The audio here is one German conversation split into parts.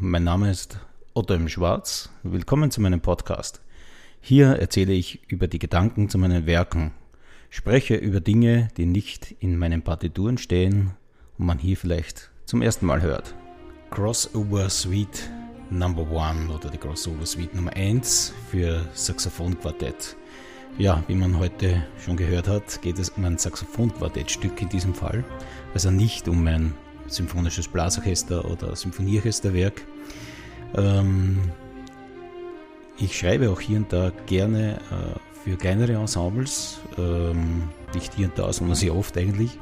mein Name ist Otto im Schwarz. Willkommen zu meinem Podcast. Hier erzähle ich über die Gedanken zu meinen Werken, spreche über Dinge, die nicht in meinen Partituren stehen und man hier vielleicht zum ersten Mal hört. Crossover Suite Number One oder die Crossover Suite Nummer 1 für Saxophonquartett. Ja, wie man heute schon gehört hat, geht es um ein Saxophonquartettstück in diesem Fall. Also nicht um ein symphonisches Blasorchester oder Symphonieorchesterwerk. Ähm, ich schreibe auch hier und da gerne äh, für kleinere Ensembles, ähm, nicht hier und da, sondern sehr oft eigentlich.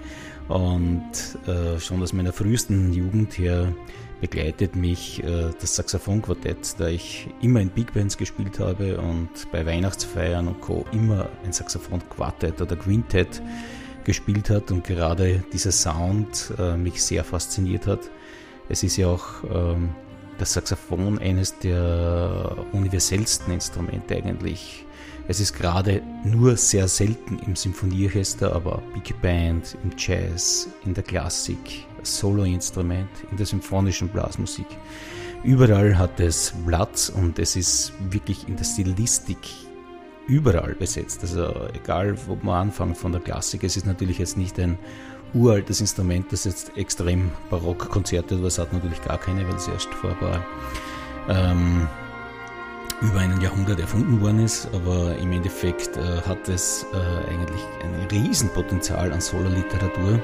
Und äh, schon aus meiner frühesten Jugend her begleitet mich äh, das Saxophonquartett, da ich immer in Big Bands gespielt habe und bei Weihnachtsfeiern und Co. immer ein Saxophonquartett oder Quintett gespielt hat und gerade dieser Sound äh, mich sehr fasziniert hat. Es ist ja auch ähm, das Saxophon eines der universellsten Instrumente eigentlich. Es ist gerade nur sehr selten im Symphonieorchester, aber Big Band, im Jazz, in der Klassik, Soloinstrument, in der symphonischen Blasmusik. Überall hat es Platz und es ist wirklich in der Stilistik überall besetzt. Also egal, wo man anfängt von der Klassik, es ist natürlich jetzt nicht ein uraltes Instrument, das jetzt extrem barock Konzerte was hat natürlich gar keine, weil es erst vor ein paar ähm, über einen Jahrhundert erfunden worden ist, aber im Endeffekt äh, hat es äh, eigentlich ein Riesenpotenzial an Solo-Literatur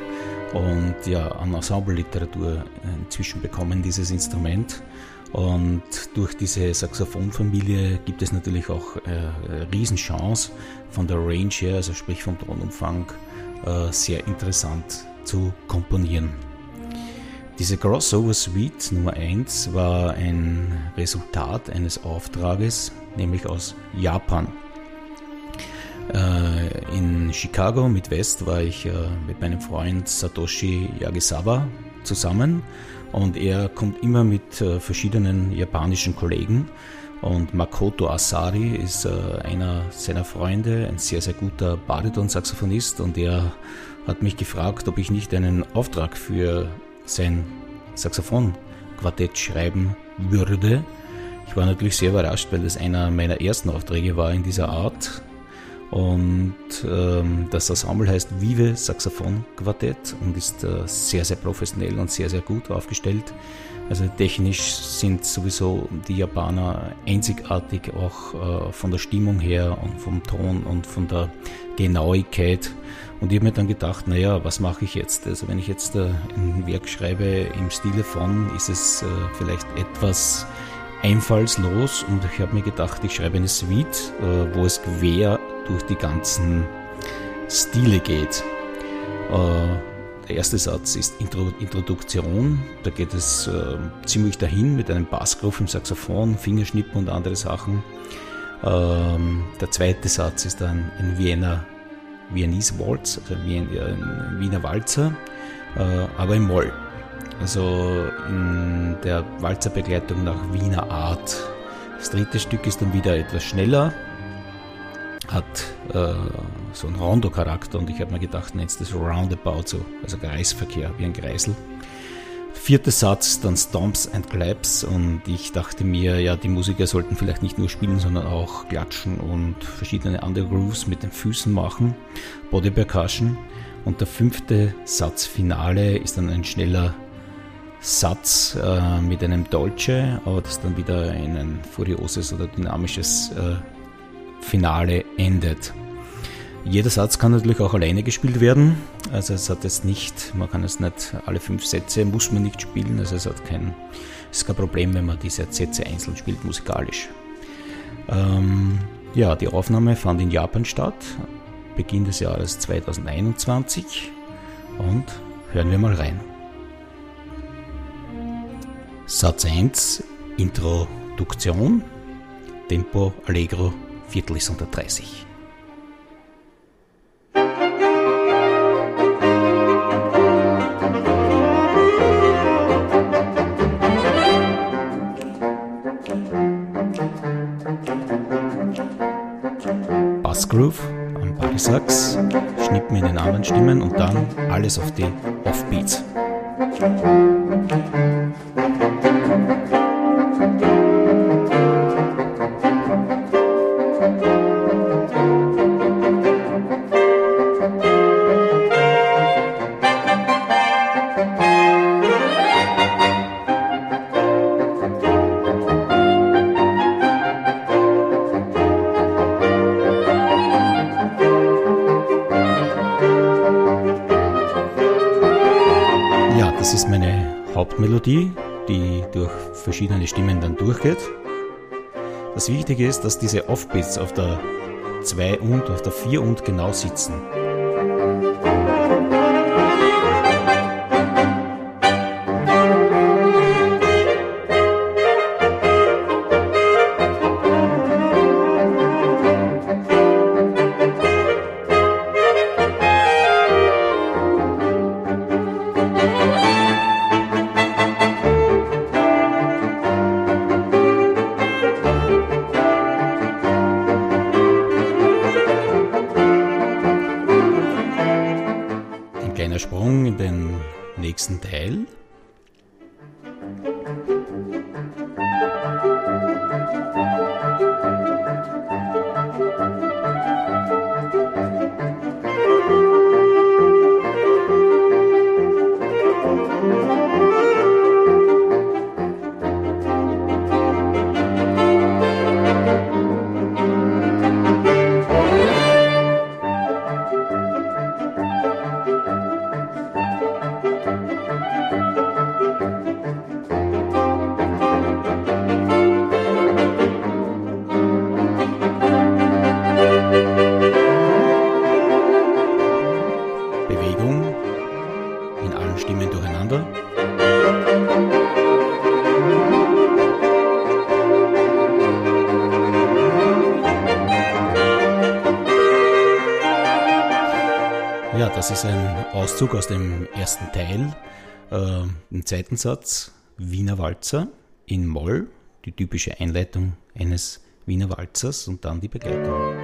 und ja, an Ensemble-Literatur inzwischen bekommen, dieses Instrument. Und durch diese Saxophonfamilie gibt es natürlich auch äh, eine Riesenchance von der Range her, also sprich vom Tonumfang, äh, sehr interessant zu komponieren. Diese Crossover Suite Nummer 1 war ein Resultat eines Auftrages, nämlich aus Japan. Äh, in Chicago mit West war ich äh, mit meinem Freund Satoshi Yagisawa zusammen und er kommt immer mit äh, verschiedenen japanischen Kollegen und Makoto Asari ist einer seiner Freunde, ein sehr, sehr guter Bariton-Saxophonist und er hat mich gefragt, ob ich nicht einen Auftrag für sein Saxophon-Quartett schreiben würde. Ich war natürlich sehr überrascht, weil das einer meiner ersten Aufträge war in dieser Art. Und ähm, das Ensemble heißt Vive Saxophon Quartett und ist äh, sehr, sehr professionell und sehr, sehr gut aufgestellt. Also technisch sind sowieso die Japaner einzigartig, auch äh, von der Stimmung her und vom Ton und von der Genauigkeit. Und ich habe mir dann gedacht, naja, was mache ich jetzt? Also wenn ich jetzt äh, ein Werk schreibe im Stile von, ist es äh, vielleicht etwas einfallslos und ich habe mir gedacht, ich schreibe eine Suite, äh, wo es quer durch die ganzen Stile geht. Äh, der erste Satz ist Intro Introduktion. Da geht es äh, ziemlich dahin mit einem Bassgroove im Saxophon, Fingerschnippen und andere Sachen. Ähm, der zweite Satz ist dann ein Wiener, Viennese Waltz, also ein, ein Wiener Walzer, äh, aber im Moll. Also in der Walzerbegleitung nach Wiener Art. Das dritte Stück ist dann wieder etwas schneller, hat äh, so einen Rondo-Charakter und ich habe mir gedacht, nennst das Roundabout so, also Kreisverkehr, wie ein Kreisel. Vierter Satz, dann Stomps and Claps und ich dachte mir, ja, die Musiker sollten vielleicht nicht nur spielen, sondern auch klatschen und verschiedene andere Grooves mit den Füßen machen, Body Percussion. Und der fünfte Satz, Finale, ist dann ein schneller Satz äh, mit einem Dolce, aber das dann wieder in ein furioses oder dynamisches äh, Finale endet. Jeder Satz kann natürlich auch alleine gespielt werden. Also es hat jetzt nicht, man kann es nicht alle fünf Sätze muss man nicht spielen. Also es hat kein, es ist kein Problem, wenn man diese Sätze einzeln spielt musikalisch. Ähm, ja, die Aufnahme fand in Japan statt, Beginn des Jahres 2021 und hören wir mal rein. Satz 1, Introduktion, Tempo Allegro Viertel ist unter 30. Bassgroove am Barisax, Schnippen in den anderen Stimmen und dann alles auf die Offbeats. Hauptmelodie, die durch verschiedene Stimmen dann durchgeht. Das Wichtige ist, dass diese Offbeats auf der 2 und auf der 4 und genau sitzen. Das ist ein Auszug aus dem ersten Teil, äh, im zweiten Satz Wiener Walzer in Moll, die typische Einleitung eines Wiener Walzers und dann die Begleitung.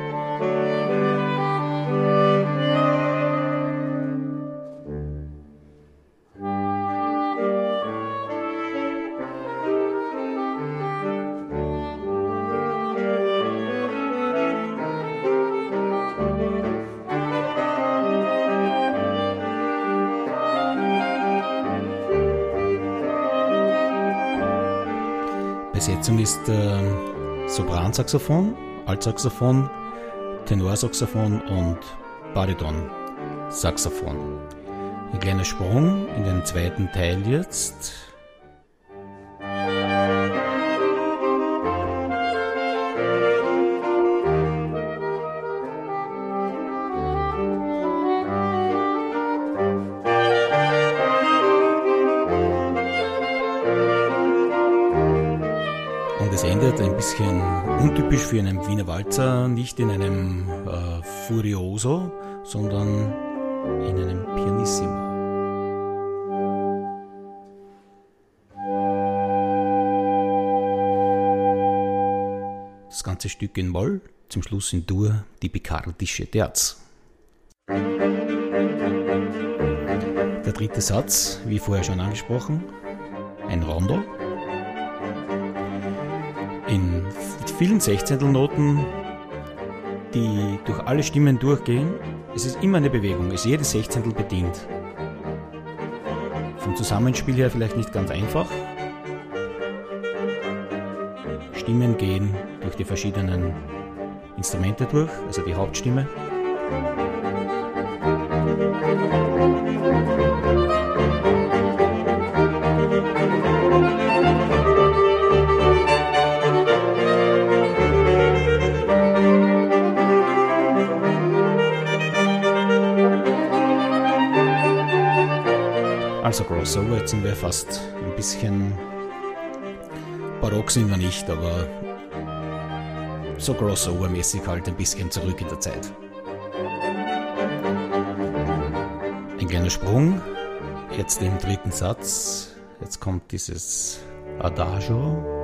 Besetzung ist äh, Sopransaxophon, Altsaxophon, Tenorsaxophon und Bariton-Saxophon. Ein kleiner Sprung in den zweiten Teil jetzt. Bisschen untypisch für einen Wiener Walzer, nicht in einem äh, Furioso, sondern in einem Pianissimo. Das ganze Stück in Moll, zum Schluss in Dur die Picardische Terz. Der dritte Satz, wie vorher schon angesprochen, ein Rondo vielen Sechzehntelnoten, die durch alle Stimmen durchgehen, ist es immer eine Bewegung, ist jedes Sechzehntel bedient. Vom Zusammenspiel her vielleicht nicht ganz einfach. Stimmen gehen durch die verschiedenen Instrumente durch, also die Hauptstimme. Also Crossover, jetzt sind wir fast ein bisschen barock sind wir nicht, aber so Crossover-mäßig halt ein bisschen zurück in der Zeit. Ein kleiner Sprung, jetzt im dritten Satz, jetzt kommt dieses Adagio.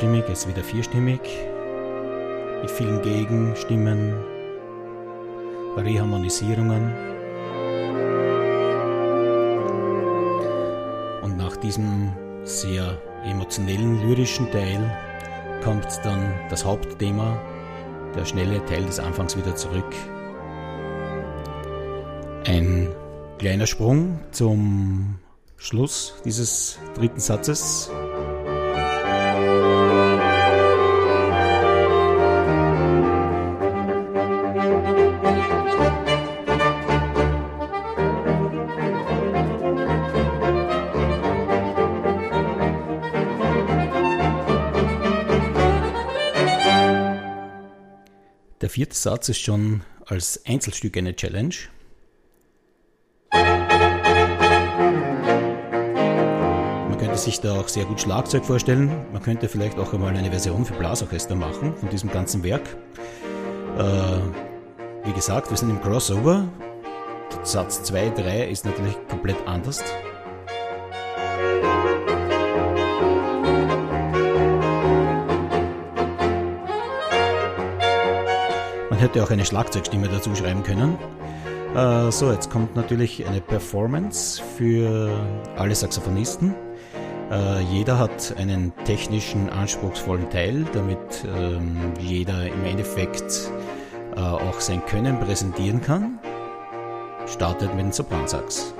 Dreistimmig, jetzt wieder vierstimmig, mit vielen Gegenstimmen, Reharmonisierungen. Und nach diesem sehr emotionellen, lyrischen Teil kommt dann das Hauptthema, der schnelle Teil des Anfangs wieder zurück. Ein kleiner Sprung zum Schluss dieses dritten Satzes. Vierte Satz ist schon als Einzelstück eine Challenge. Man könnte sich da auch sehr gut Schlagzeug vorstellen. Man könnte vielleicht auch einmal eine Version für Blasorchester machen von diesem ganzen Werk. Äh, wie gesagt, wir sind im Crossover. Satz 2, 3 ist natürlich komplett anders. Hätte auch eine Schlagzeugstimme dazu schreiben können. Äh, so, jetzt kommt natürlich eine Performance für alle Saxophonisten. Äh, jeder hat einen technischen, anspruchsvollen Teil, damit ähm, jeder im Endeffekt äh, auch sein Können präsentieren kann. Startet mit dem Sopransax.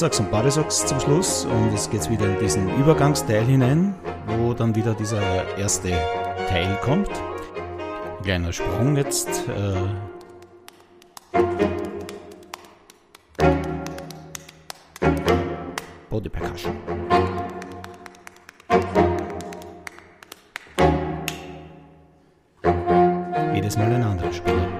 Tenorsax und Barisax zum Schluss und jetzt geht es wieder in diesen Übergangsteil hinein, wo dann wieder dieser erste Teil kommt. Kleiner Sprung jetzt. Äh Body Percussion. Jedes Mal ein anderer Spieler.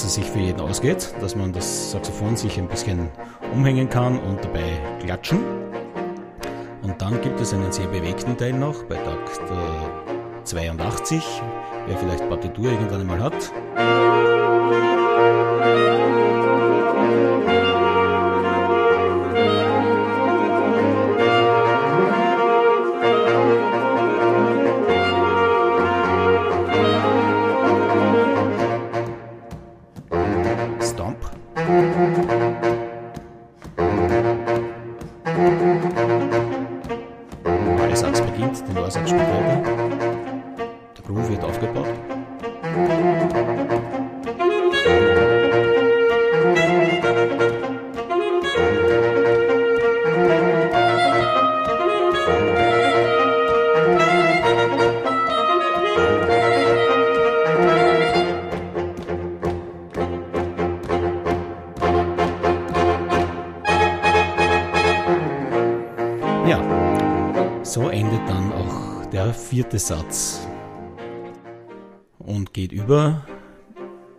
Dass es sich für jeden ausgeht, dass man das Saxophon sich ein bisschen umhängen kann und dabei klatschen. Und dann gibt es einen sehr bewegten Teil noch bei Takt 82, wer vielleicht Partitur irgendwann einmal hat. So endet dann auch der vierte Satz und geht über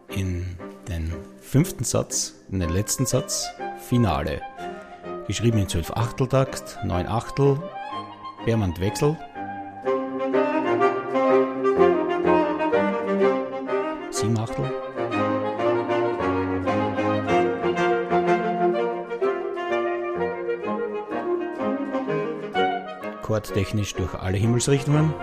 in den fünften Satz, in den letzten Satz, Finale. Geschrieben in 12 Achteltakt, 9 Achtel, Bermand Wechsel. Akkordtechnisch durch alle Himmelsrichtungen.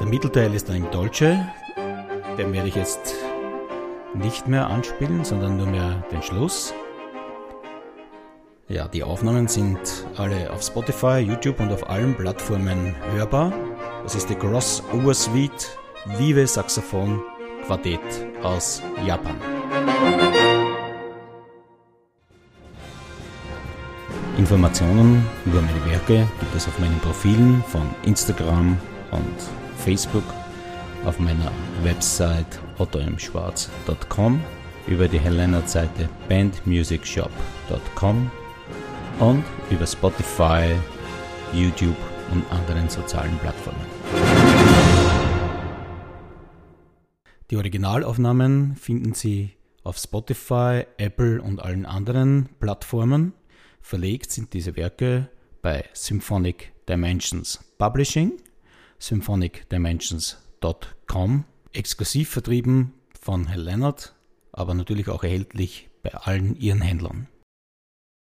Der Mittelteil ist im Dolce, den werde ich jetzt nicht mehr anspielen, sondern nur mehr den Schluss. Ja, die Aufnahmen sind alle auf Spotify, YouTube und auf allen Plattformen hörbar. Das ist die Crossover Suite Vive Saxophon Quartett aus Japan. Informationen über meine Werke gibt es auf meinen Profilen von Instagram und Facebook, auf meiner Website ottomschwarz.com, über die Helena-Seite bandmusicshop.com und über Spotify, YouTube und anderen sozialen Plattformen. Die Originalaufnahmen finden Sie auf Spotify, Apple und allen anderen Plattformen. Verlegt sind diese Werke bei Symphonic Dimensions Publishing, symphonicdimensions.com, exklusiv vertrieben von Herr Leonard, aber natürlich auch erhältlich bei allen ihren Händlern.